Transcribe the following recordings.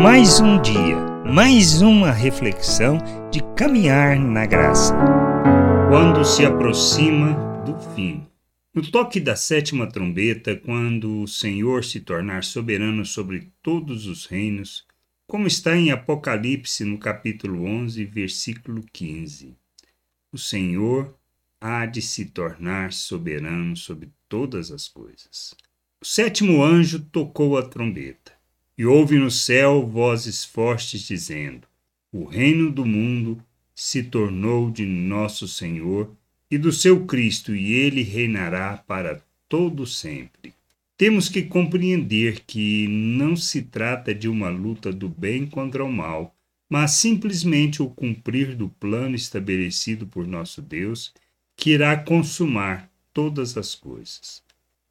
Mais um dia, mais uma reflexão de caminhar na graça. Quando se aproxima do fim. No toque da sétima trombeta, quando o Senhor se tornar soberano sobre todos os reinos, como está em Apocalipse no capítulo 11, versículo 15. O Senhor há de se tornar soberano sobre todas as coisas. O sétimo anjo tocou a trombeta, e houve no céu vozes fortes dizendo: O reino do mundo se tornou de nosso Senhor e do seu Cristo, e ele reinará para todo sempre. Temos que compreender que não se trata de uma luta do bem contra o mal, mas simplesmente o cumprir do plano estabelecido por nosso Deus, que irá consumar todas as coisas.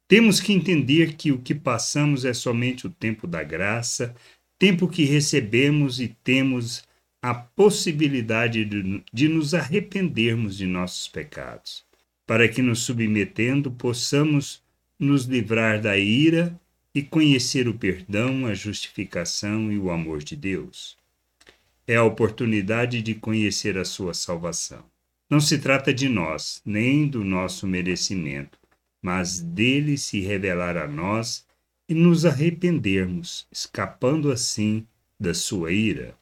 Temos que entender que o que passamos é somente o tempo da graça, tempo que recebemos e temos a possibilidade de, de nos arrependermos de nossos pecados, para que, nos submetendo, possamos nos livrar da ira e conhecer o perdão, a justificação e o amor de Deus. É a oportunidade de conhecer a sua salvação. Não se trata de nós, nem do nosso merecimento, mas dele se revelar a nós e nos arrependermos, escapando assim da sua ira.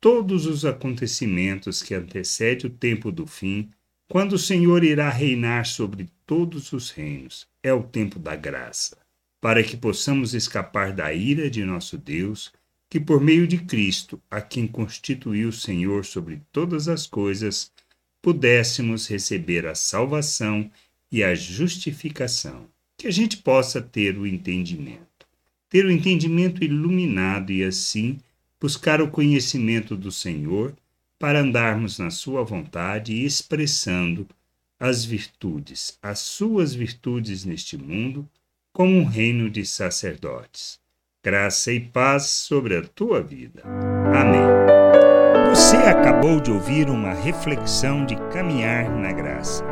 Todos os acontecimentos que antecedem o tempo do fim, quando o Senhor irá reinar sobre todos os reinos, é o tempo da graça, para que possamos escapar da ira de nosso Deus, que por meio de Cristo, a quem constituiu o Senhor sobre todas as coisas, pudéssemos receber a salvação e a justificação, que a gente possa ter o entendimento, ter o entendimento iluminado e assim buscar o conhecimento do Senhor para andarmos na Sua vontade e expressando as virtudes, as suas virtudes neste mundo, como um reino de sacerdotes. Graça e paz sobre a tua vida. Amém. Você acabou de ouvir uma reflexão de caminhar na graça.